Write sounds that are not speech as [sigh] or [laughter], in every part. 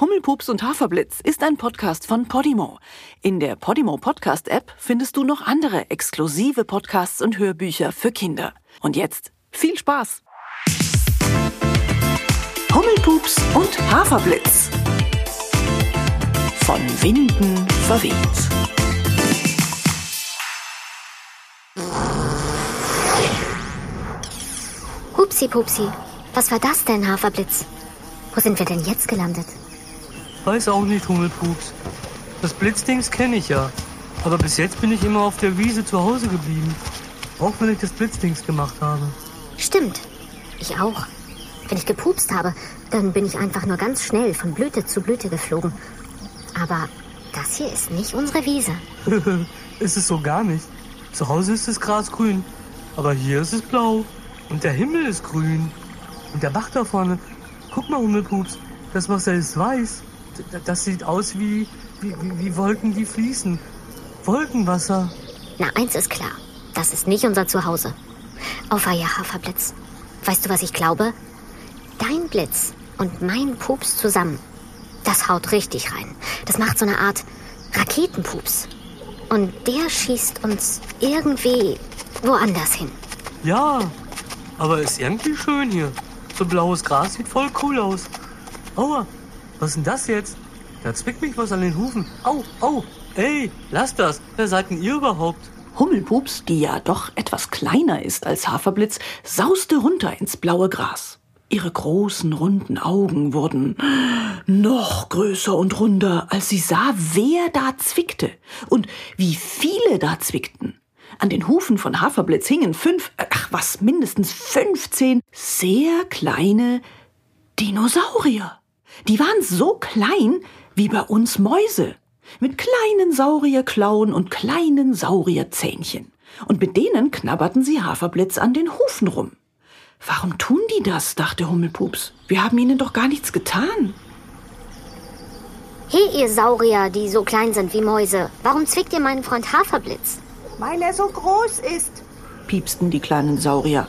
Hummelpups und Haferblitz ist ein Podcast von Podimo. In der Podimo Podcast App findest du noch andere exklusive Podcasts und Hörbücher für Kinder. Und jetzt viel Spaß! Hummelpups und Haferblitz. Von Winden verweht. Hupsi Pupsi, was war das denn, Haferblitz? Wo sind wir denn jetzt gelandet? Weiß auch nicht, Hummelpups. Das Blitzdings kenne ich ja. Aber bis jetzt bin ich immer auf der Wiese zu Hause geblieben. Auch wenn ich das Blitzdings gemacht habe. Stimmt. Ich auch. Wenn ich gepupst habe, dann bin ich einfach nur ganz schnell von Blüte zu Blüte geflogen. Aber das hier ist nicht unsere Wiese. [laughs] ist es so gar nicht. Zu Hause ist das Gras grün. Aber hier ist es blau. Und der Himmel ist grün. Und der Bach da vorne. Guck mal, Hummelpups. Das Wasser ist weiß das sieht aus wie, wie, wie Wolken, die fließen. Wolkenwasser. Na, eins ist klar. Das ist nicht unser Zuhause. Auf Eier Haferblitz. Weißt du, was ich glaube? Dein Blitz und mein Pups zusammen. Das haut richtig rein. Das macht so eine Art Raketenpups. Und der schießt uns irgendwie woanders hin. Ja, aber ist irgendwie schön hier. So blaues Gras sieht voll cool aus. Aua, was ist denn das jetzt? Da zwickt mich was an den Hufen. Au, au, ey, lass das. Wer seid denn ihr überhaupt? Hummelpups, die ja doch etwas kleiner ist als Haferblitz, sauste runter ins blaue Gras. Ihre großen, runden Augen wurden noch größer und runder, als sie sah, wer da zwickte und wie viele da zwickten. An den Hufen von Haferblitz hingen fünf, ach was, mindestens fünfzehn sehr kleine Dinosaurier. Die waren so klein wie bei uns Mäuse, mit kleinen Saurierklauen und kleinen Saurierzähnchen. Und mit denen knabberten sie Haferblitz an den Hufen rum. Warum tun die das? dachte Hummelpups. Wir haben ihnen doch gar nichts getan. Hey, ihr Saurier, die so klein sind wie Mäuse, warum zwickt ihr meinen Freund Haferblitz? Weil er so groß ist, piepsten die kleinen Saurier.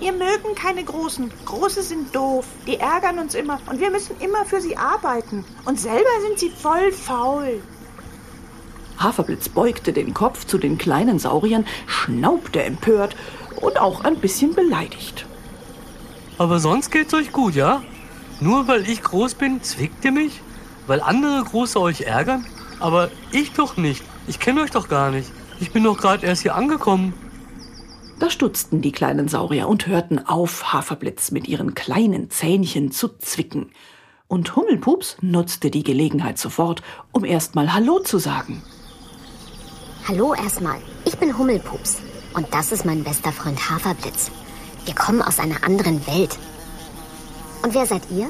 Wir mögen keine Großen. Große sind doof. Die ärgern uns immer. Und wir müssen immer für sie arbeiten. Und selber sind sie voll faul. Haferblitz beugte den Kopf zu den kleinen Sauriern, schnaubte empört und auch ein bisschen beleidigt. Aber sonst geht's euch gut, ja? Nur weil ich groß bin, zwickt ihr mich? Weil andere Große euch ärgern? Aber ich doch nicht. Ich kenne euch doch gar nicht. Ich bin doch gerade erst hier angekommen. Da stutzten die kleinen Saurier und hörten auf, Haferblitz mit ihren kleinen Zähnchen zu zwicken. Und Hummelpups nutzte die Gelegenheit sofort, um erstmal Hallo zu sagen. Hallo erstmal, ich bin Hummelpups und das ist mein bester Freund Haferblitz. Wir kommen aus einer anderen Welt. Und wer seid ihr?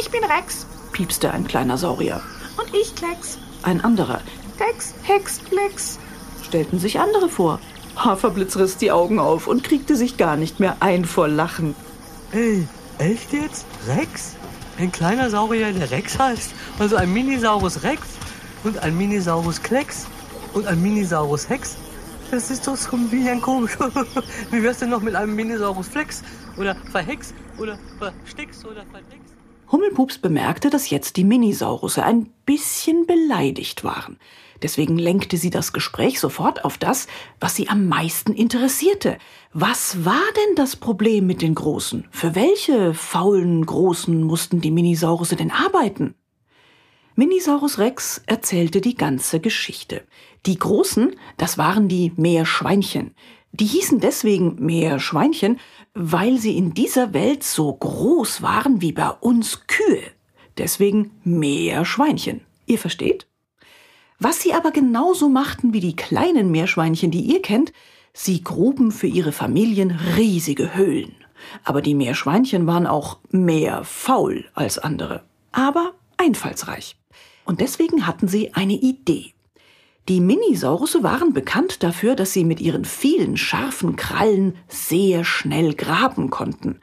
Ich bin Rex, piepste ein kleiner Saurier. Und ich Klecks. Ein anderer. Klecks, Hex, Klecks. Stellten sich andere vor. Haferblitz riss die Augen auf und kriegte sich gar nicht mehr ein vor Lachen. Ey, echt jetzt? Rex? Ein kleiner Saurier, der Rex heißt? Also ein Minisaurus Rex und ein Minisaurus Klecks und ein Minisaurus Hex? Das ist doch so ein bisschen komisch. [laughs] Wie wär's denn noch mit einem Minisaurus Flex? Oder Verhex? Oder Verstix? Oder Verdex? Hummelpups bemerkte, dass jetzt die Minisaurusse ein bisschen beleidigt waren. Deswegen lenkte sie das Gespräch sofort auf das, was sie am meisten interessierte. Was war denn das Problem mit den Großen? Für welche faulen Großen mussten die Minisaurusse denn arbeiten? Minisaurus Rex erzählte die ganze Geschichte. Die Großen, das waren die Meerschweinchen. Die hießen deswegen Meerschweinchen, weil sie in dieser Welt so groß waren wie bei uns Kühe. Deswegen Meerschweinchen. Ihr versteht? Was sie aber genauso machten wie die kleinen Meerschweinchen, die ihr kennt, sie gruben für ihre Familien riesige Höhlen. Aber die Meerschweinchen waren auch mehr faul als andere, aber einfallsreich. Und deswegen hatten sie eine Idee. Die Minisaurusse waren bekannt dafür, dass sie mit ihren vielen scharfen Krallen sehr schnell graben konnten.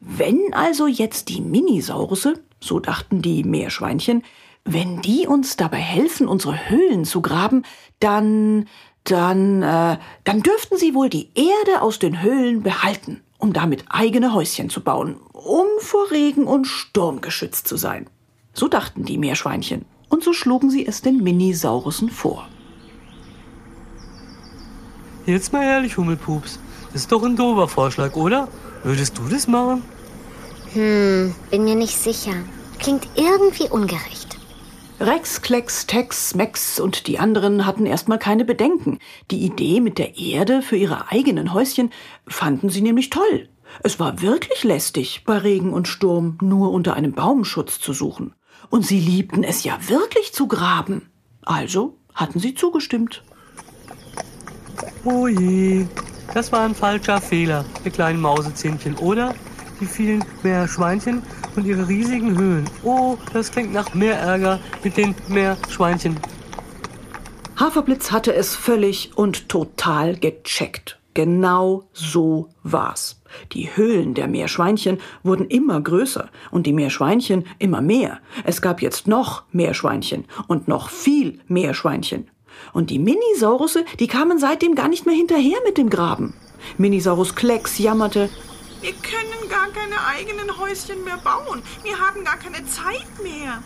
Wenn also jetzt die Minisaurusse, so dachten die Meerschweinchen, wenn die uns dabei helfen, unsere Höhlen zu graben, dann, dann, äh, dann dürften sie wohl die Erde aus den Höhlen behalten, um damit eigene Häuschen zu bauen, um vor Regen und Sturm geschützt zu sein. So dachten die Meerschweinchen. Und so schlugen sie es den Minisaurussen vor. Jetzt mal ehrlich, Hummelpups. Das ist doch ein dober Vorschlag, oder? Würdest du das machen? Hm, bin mir nicht sicher. Klingt irgendwie ungerecht. Rex, Klecks, Tex, Mex und die anderen hatten erstmal keine Bedenken. Die Idee mit der Erde für ihre eigenen Häuschen fanden sie nämlich toll. Es war wirklich lästig, bei Regen und Sturm nur unter einem Baumschutz zu suchen. Und sie liebten es ja wirklich zu graben. Also hatten sie zugestimmt. Oh je, das war ein falscher Fehler, ihr kleinen Mausezähnchen, oder? Die vielen Meerschweinchen und ihre riesigen Höhlen. Oh, das klingt nach mehr Ärger mit den Meerschweinchen. Haferblitz hatte es völlig und total gecheckt. Genau so war's. Die Höhlen der Meerschweinchen wurden immer größer und die Meerschweinchen immer mehr. Es gab jetzt noch Meerschweinchen und noch viel Meerschweinchen. Und die Minisaurusse, die kamen seitdem gar nicht mehr hinterher mit dem Graben. Minisaurus Klecks jammerte, Wir können gar keine eigenen Häuschen mehr bauen. Wir haben gar keine Zeit mehr.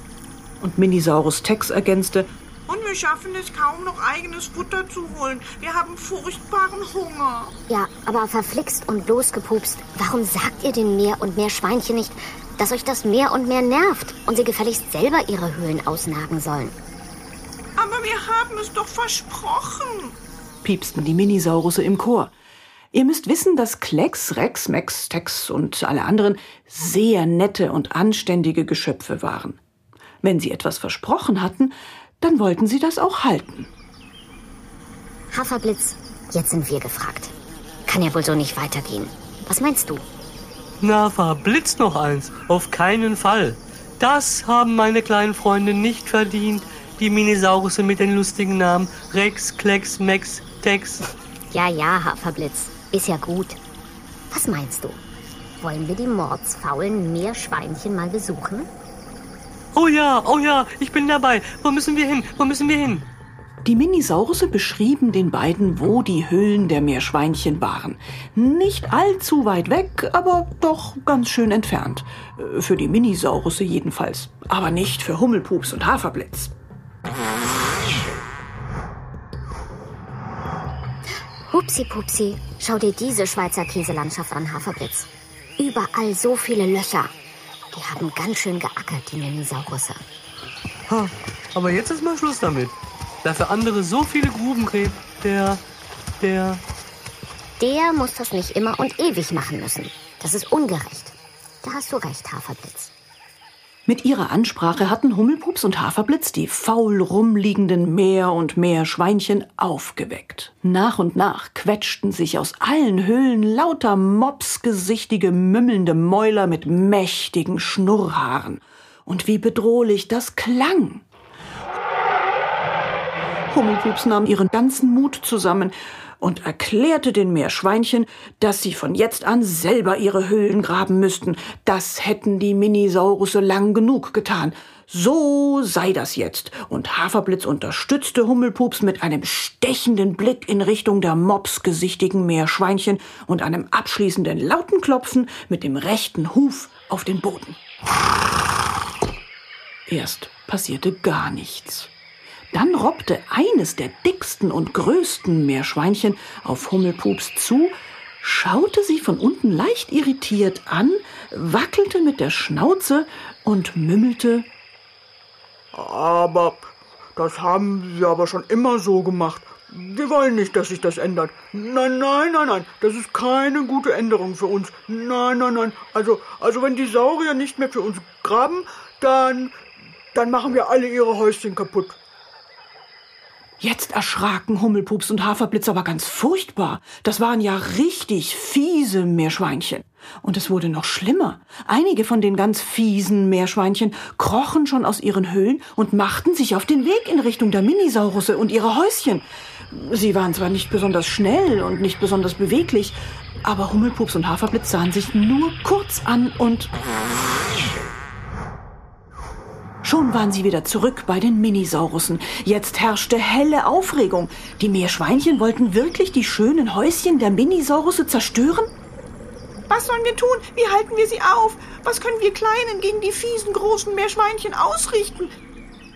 und Minisaurus Tex ergänzte, Und wir schaffen es kaum noch eigenes Futter zu holen. Wir haben furchtbaren Hunger. Ja, aber verflixt und losgepupst. Warum sagt ihr den Meer und Meerschweinchen nicht, dass euch das Meer und Meer nervt und sie gefälligst selber ihre Höhlen ausnagen sollen? Aber wir haben es doch versprochen. piepsten die Minisaurusse im Chor. Ihr müsst wissen, dass Klecks, Rex, Mex, Tex und alle anderen sehr nette und anständige Geschöpfe waren. Wenn sie etwas versprochen hatten, dann wollten sie das auch halten. Haferblitz, jetzt sind wir gefragt. Kann ja wohl so nicht weitergehen. Was meinst du? Na, verblitzt noch eins. Auf keinen Fall. Das haben meine kleinen Freunde nicht verdient. Die Minisaurusse mit den lustigen Namen Rex, Klecks, Mex, Tex. Ja, ja, Haferblitz. Ist ja gut. Was meinst du? Wollen wir die mordsfaulen Meerschweinchen mal besuchen? Oh ja, oh ja, ich bin dabei. Wo müssen wir hin? Wo müssen wir hin? Die Minisaurusse beschrieben den beiden, wo die Höhlen der Meerschweinchen waren. Nicht allzu weit weg, aber doch ganz schön entfernt. Äh, Für die Minisaurusse jedenfalls. Aber nicht für Hummelpups und Haferblitz. Hupsi Pupsi, schau dir diese Schweizer Käselandschaft an, Haferblitz. Überall so viele Löcher. Die haben ganz schön geackert, die Minisaurusse. Ha, aber jetzt ist mal Schluss damit. Da für andere so viele Gruben gräbt, der, der, Der muss das nicht immer und ewig machen müssen. Das ist ungerecht. Da hast du recht, Haferblitz. Mit ihrer Ansprache hatten Hummelpups und Haferblitz die faul rumliegenden Meer- und Meerschweinchen aufgeweckt. Nach und nach quetschten sich aus allen Höhlen lauter mopsgesichtige, mümmelnde Mäuler mit mächtigen Schnurrhaaren. Und wie bedrohlich das klang. Hummelpups nahm ihren ganzen Mut zusammen und erklärte den Meerschweinchen, dass sie von jetzt an selber ihre Höhlen graben müssten. Das hätten die Minisaurusse lang genug getan. So sei das jetzt. Und Haferblitz unterstützte Hummelpups mit einem stechenden Blick in Richtung der mopsgesichtigen Meerschweinchen und einem abschließenden lauten Klopfen mit dem rechten Huf auf den Boden. Erst passierte gar nichts. Dann robbte eines der dicksten und größten Meerschweinchen auf Hummelpups zu, schaute sie von unten leicht irritiert an, wackelte mit der Schnauze und mümmelte Aber das haben sie aber schon immer so gemacht. Wir wollen nicht, dass sich das ändert. Nein, nein, nein, nein. Das ist keine gute Änderung für uns. Nein, nein, nein. Also, also wenn die Saurier nicht mehr für uns graben, dann, dann machen wir alle ihre Häuschen kaputt. Jetzt erschraken Hummelpups und Haferblitz aber ganz furchtbar. Das waren ja richtig fiese Meerschweinchen. Und es wurde noch schlimmer. Einige von den ganz fiesen Meerschweinchen krochen schon aus ihren Höhlen und machten sich auf den Weg in Richtung der Minisaurusse und ihre Häuschen. Sie waren zwar nicht besonders schnell und nicht besonders beweglich, aber Hummelpups und Haferblitz sahen sich nur kurz an und Schon waren sie wieder zurück bei den Minisaurussen. Jetzt herrschte helle Aufregung. Die Meerschweinchen wollten wirklich die schönen Häuschen der Minisaurusse zerstören? Was sollen wir tun? Wie halten wir sie auf? Was können wir Kleinen gegen die fiesen großen Meerschweinchen ausrichten?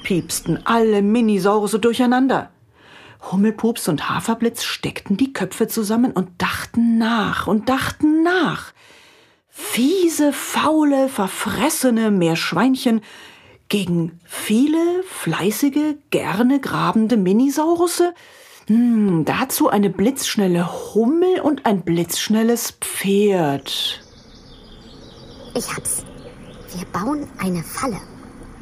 piepsten alle Minisaurusse durcheinander. Hummelpups und Haferblitz steckten die Köpfe zusammen und dachten nach und dachten nach. Fiese, faule, verfressene Meerschweinchen gegen viele, fleißige, gerne grabende Minisaurusse? Hm, dazu eine blitzschnelle Hummel und ein blitzschnelles Pferd. Ich hab's. Wir bauen eine Falle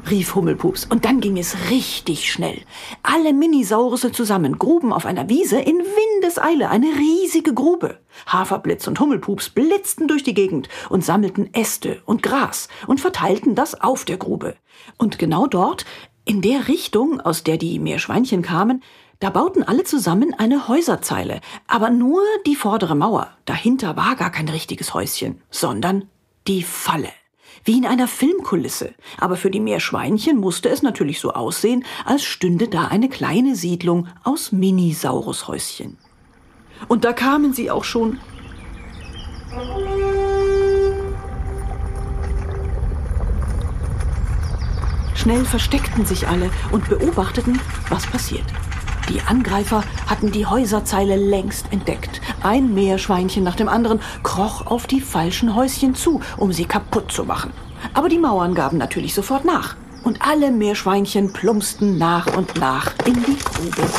rief Hummelpups. Und dann ging es richtig schnell. Alle Minisaurusse zusammen gruben auf einer Wiese in Windeseile eine riesige Grube. Haferblitz und Hummelpups blitzten durch die Gegend und sammelten Äste und Gras und verteilten das auf der Grube. Und genau dort, in der Richtung, aus der die Meerschweinchen kamen, da bauten alle zusammen eine Häuserzeile, aber nur die vordere Mauer. Dahinter war gar kein richtiges Häuschen, sondern die Falle wie in einer Filmkulisse. Aber für die Meerschweinchen musste es natürlich so aussehen, als stünde da eine kleine Siedlung aus Minisaurushäuschen. Und da kamen sie auch schon. Schnell versteckten sich alle und beobachteten, was passiert. Die Angreifer hatten die Häuserzeile längst entdeckt. Ein Meerschweinchen nach dem anderen kroch auf die falschen Häuschen zu, um sie kaputt zu machen. Aber die Mauern gaben natürlich sofort nach. Und alle Meerschweinchen plumpsten nach und nach in die Grube.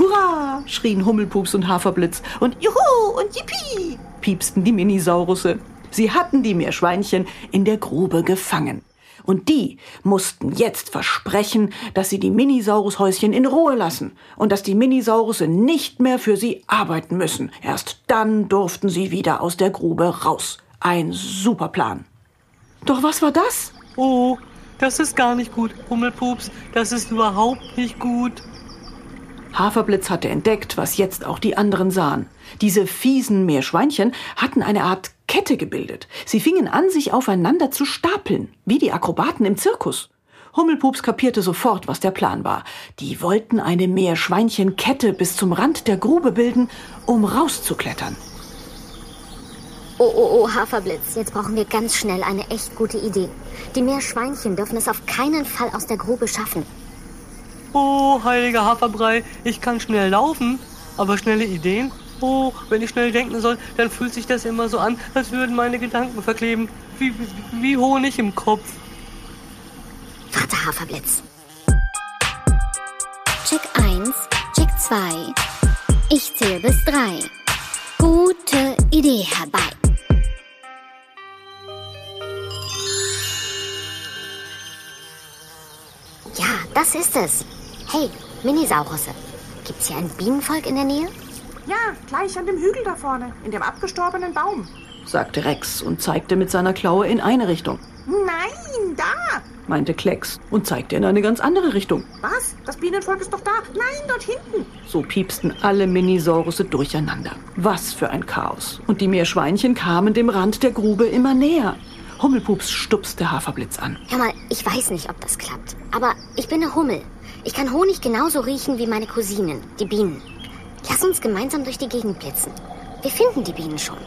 Hurra! schrien Hummelpups und Haferblitz. Und Juhu und Yippie! piepsten die Minisaurusse. Sie hatten die Meerschweinchen in der Grube gefangen. Und die mussten jetzt versprechen, dass sie die Minisaurushäuschen in Ruhe lassen und dass die Minisaurusse nicht mehr für sie arbeiten müssen. Erst dann durften sie wieder aus der Grube raus. Ein super Plan. Doch was war das? Oh, das ist gar nicht gut, Hummelpups. Das ist überhaupt nicht gut. Haferblitz hatte entdeckt, was jetzt auch die anderen sahen. Diese fiesen Meerschweinchen hatten eine Art Kette gebildet. Sie fingen an, sich aufeinander zu stapeln, wie die Akrobaten im Zirkus. Hummelpups kapierte sofort, was der Plan war. Die wollten eine Meerschweinchenkette bis zum Rand der Grube bilden, um rauszuklettern. Oh, oh, oh, Haferblitz, jetzt brauchen wir ganz schnell eine echt gute Idee. Die Meerschweinchen dürfen es auf keinen Fall aus der Grube schaffen. Oh, heiliger Haferbrei, ich kann schnell laufen, aber schnelle Ideen Oh, wenn ich schnell denken soll, dann fühlt sich das immer so an, als würden meine Gedanken verkleben. Wie, wie, wie Honig im Kopf. Warte, Haferblitz. Check 1, Check 2. Ich zähle bis 3. Gute Idee herbei. Ja, das ist es. Hey, Minisaurusse. Gibt's hier ein Bienenvolk in der Nähe? Ja, gleich an dem Hügel da vorne, in dem abgestorbenen Baum, sagte Rex und zeigte mit seiner Klaue in eine Richtung. Nein, da, meinte Klecks und zeigte in eine ganz andere Richtung. Was? Das Bienenvolk ist doch da. Nein, dort hinten. So piepsten alle Minisaurusse durcheinander. Was für ein Chaos. Und die Meerschweinchen kamen dem Rand der Grube immer näher. Hummelpups stupste Haferblitz an. Hör mal, ich weiß nicht, ob das klappt. Aber ich bin eine Hummel. Ich kann Honig genauso riechen wie meine Cousinen, die Bienen. Lass uns gemeinsam durch die Gegend blitzen. Wir finden die Bienen schon.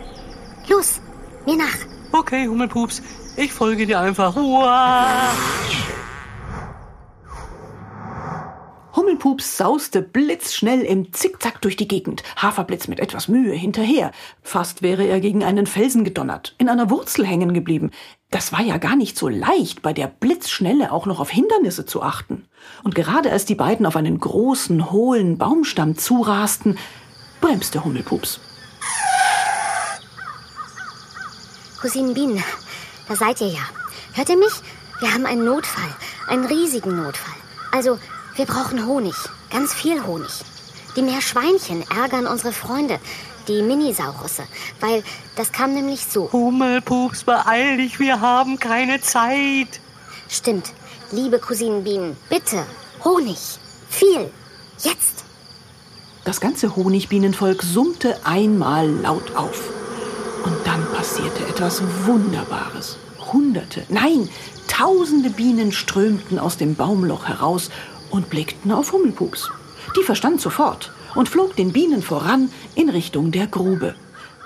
Los, mir nach. Okay, Hummelpups, ich folge dir einfach. Uah. Hummelpups sauste blitzschnell im Zickzack durch die Gegend, Haferblitz mit etwas Mühe hinterher. Fast wäre er gegen einen Felsen gedonnert, in einer Wurzel hängen geblieben. Das war ja gar nicht so leicht, bei der Blitzschnelle auch noch auf Hindernisse zu achten. Und gerade als die beiden auf einen großen, hohlen Baumstamm zurasten, bremste Hummelpups. Cousinen Bienen, da seid ihr ja. Hört ihr mich? Wir haben einen Notfall, einen riesigen Notfall. Also, wir brauchen Honig, ganz viel Honig. Die Meerschweinchen ärgern unsere Freunde, die Minisaurusse, weil das kam nämlich so. Hummelpups, beeil dich, wir haben keine Zeit. Stimmt, liebe Cousinenbienen, bitte, Honig, viel, jetzt. Das ganze Honigbienenvolk summte einmal laut auf. Und dann passierte etwas Wunderbares. Hunderte, nein, tausende Bienen strömten aus dem Baumloch heraus und blickten auf Hummelpups. Die verstand sofort und flog den Bienen voran in Richtung der Grube.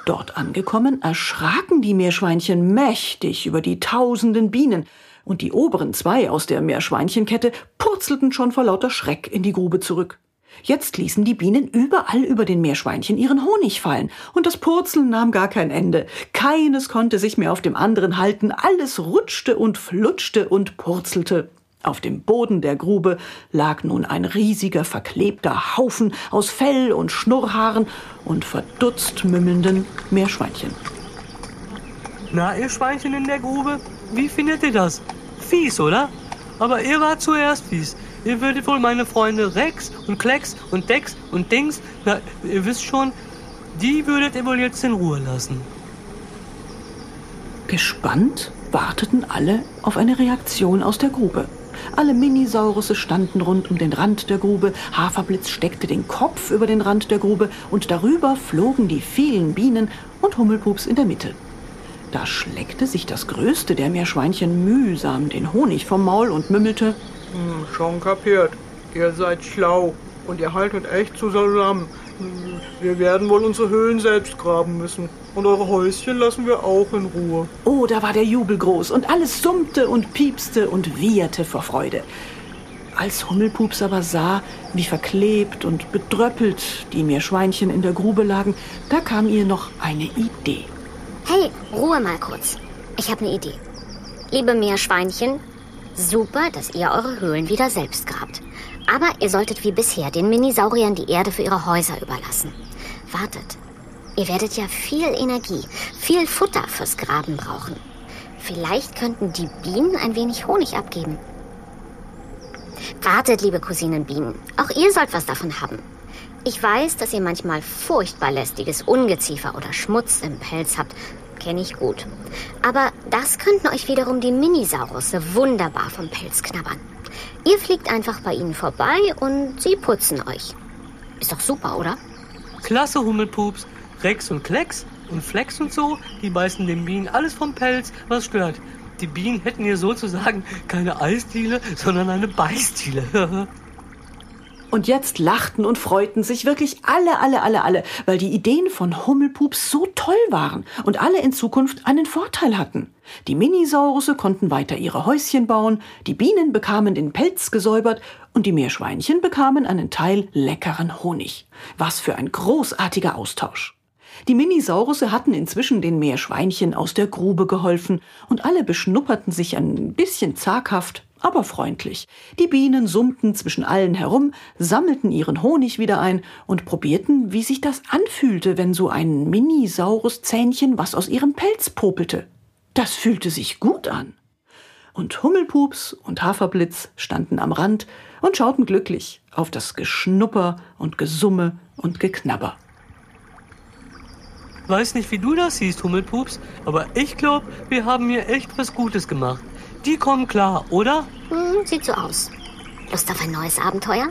Dort angekommen, erschraken die Meerschweinchen mächtig über die tausenden Bienen, und die oberen zwei aus der Meerschweinchenkette purzelten schon vor lauter Schreck in die Grube zurück. Jetzt ließen die Bienen überall über den Meerschweinchen ihren Honig fallen, und das Purzeln nahm gar kein Ende. Keines konnte sich mehr auf dem anderen halten, alles rutschte und flutschte und purzelte. Auf dem Boden der Grube lag nun ein riesiger, verklebter Haufen aus Fell und Schnurrhaaren und verdutzt mümmelnden Meerschweinchen. Na, ihr Schweinchen in der Grube, wie findet ihr das? Fies, oder? Aber ihr wart zuerst fies. Ihr würdet wohl meine Freunde Rex und Klecks und Dex und Dings, na, ihr wisst schon, die würdet ihr wohl jetzt in Ruhe lassen. Gespannt warteten alle auf eine Reaktion aus der Grube. Alle Minisaurusse standen rund um den Rand der Grube, Haferblitz steckte den Kopf über den Rand der Grube und darüber flogen die vielen Bienen und Hummelpups in der Mitte. Da schleckte sich das größte der Meerschweinchen mühsam den Honig vom Maul und mümmelte Hm, schon kapiert. Ihr seid schlau und ihr haltet echt zusammen. Wir werden wohl unsere Höhlen selbst graben müssen. Und eure Häuschen lassen wir auch in Ruhe. Oh, da war der Jubel groß und alles summte und piepste und wieherte vor Freude. Als Hummelpups aber sah, wie verklebt und bedröppelt die Meerschweinchen in der Grube lagen, da kam ihr noch eine Idee. Hey, Ruhe mal kurz. Ich habe eine Idee. Liebe Meerschweinchen, super, dass ihr eure Höhlen wieder selbst grabt. Aber ihr solltet wie bisher den Minisauriern die Erde für ihre Häuser überlassen. Wartet. Ihr werdet ja viel Energie, viel Futter fürs Graben brauchen. Vielleicht könnten die Bienen ein wenig Honig abgeben. Wartet, liebe Cousinen Bienen. Auch ihr sollt was davon haben. Ich weiß, dass ihr manchmal furchtbar lästiges Ungeziefer oder Schmutz im Pelz habt. Kenne ich gut. Aber das könnten euch wiederum die Minisaurusse wunderbar vom Pelz knabbern. Ihr fliegt einfach bei ihnen vorbei und sie putzen euch. Ist doch super, oder? Klasse Hummelpups, Rex und Klecks und Flex und so, die beißen den Bienen alles vom Pelz, was stört. Die Bienen hätten hier sozusagen keine Eisdiele, sondern eine Beißdiele. [laughs] Und jetzt lachten und freuten sich wirklich alle, alle, alle, alle, weil die Ideen von Hummelpups so toll waren und alle in Zukunft einen Vorteil hatten. Die Minisaurusse konnten weiter ihre Häuschen bauen, die Bienen bekamen den Pelz gesäubert und die Meerschweinchen bekamen einen Teil leckeren Honig. Was für ein großartiger Austausch. Die Minisaurusse hatten inzwischen den Meerschweinchen aus der Grube geholfen und alle beschnupperten sich ein bisschen zaghaft, aber freundlich. Die Bienen summten zwischen allen herum, sammelten ihren Honig wieder ein und probierten, wie sich das anfühlte, wenn so ein Minisauruszähnchen was aus ihrem Pelz popelte. Das fühlte sich gut an. Und Hummelpups und Haferblitz standen am Rand und schauten glücklich auf das Geschnupper und Gesumme und Geknabber. Weiß nicht, wie du das siehst, Hummelpups, aber ich glaube, wir haben hier echt was Gutes gemacht. Die kommen klar, oder? Hm, sieht so aus. Lust auf ein neues Abenteuer?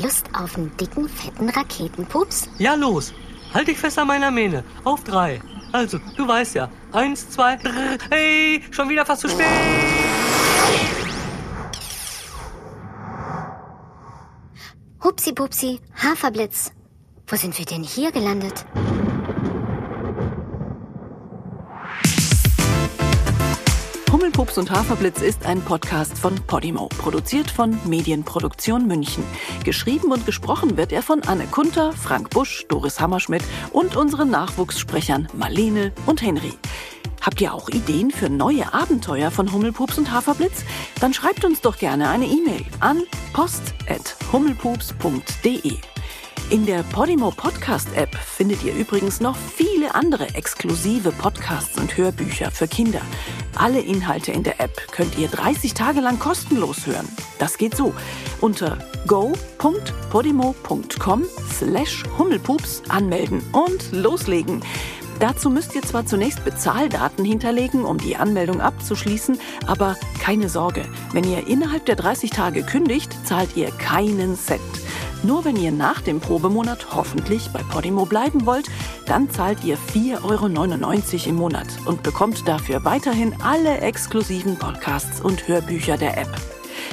Lust auf einen dicken, fetten Raketenpups? Ja, los. Halt dich fest an meiner Mähne. Auf drei. Also, du weißt ja. Eins, zwei, drrr. Hey, schon wieder fast zu spät. Hupsi Pupsi, Haferblitz. Wo sind wir denn hier gelandet? Hummelpups und Haferblitz ist ein Podcast von Podimo, produziert von Medienproduktion München. Geschrieben und gesprochen wird er von Anne Kunter, Frank Busch, Doris Hammerschmidt und unseren Nachwuchssprechern Marlene und Henry. Habt ihr auch Ideen für neue Abenteuer von Hummelpups und Haferblitz? Dann schreibt uns doch gerne eine E-Mail an post.hummelpups.de. In der Podimo Podcast App findet ihr übrigens noch viele andere exklusive Podcasts und Hörbücher für Kinder. Alle Inhalte in der App könnt ihr 30 Tage lang kostenlos hören. Das geht so. Unter go.podimo.com slash Hummelpups anmelden und loslegen. Dazu müsst ihr zwar zunächst Bezahldaten hinterlegen, um die Anmeldung abzuschließen, aber keine Sorge, wenn ihr innerhalb der 30 Tage kündigt, zahlt ihr keinen Cent. Nur wenn ihr nach dem Probemonat hoffentlich bei Podimo bleiben wollt, dann zahlt ihr 4,99 Euro im Monat und bekommt dafür weiterhin alle exklusiven Podcasts und Hörbücher der App.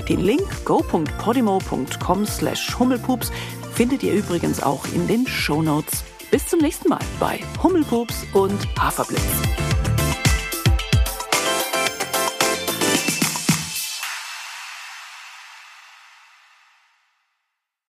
Den Link go.podimo.com slash Hummelpups findet ihr übrigens auch in den Shownotes. Bis zum nächsten Mal bei Hummelpups und Haferblitz.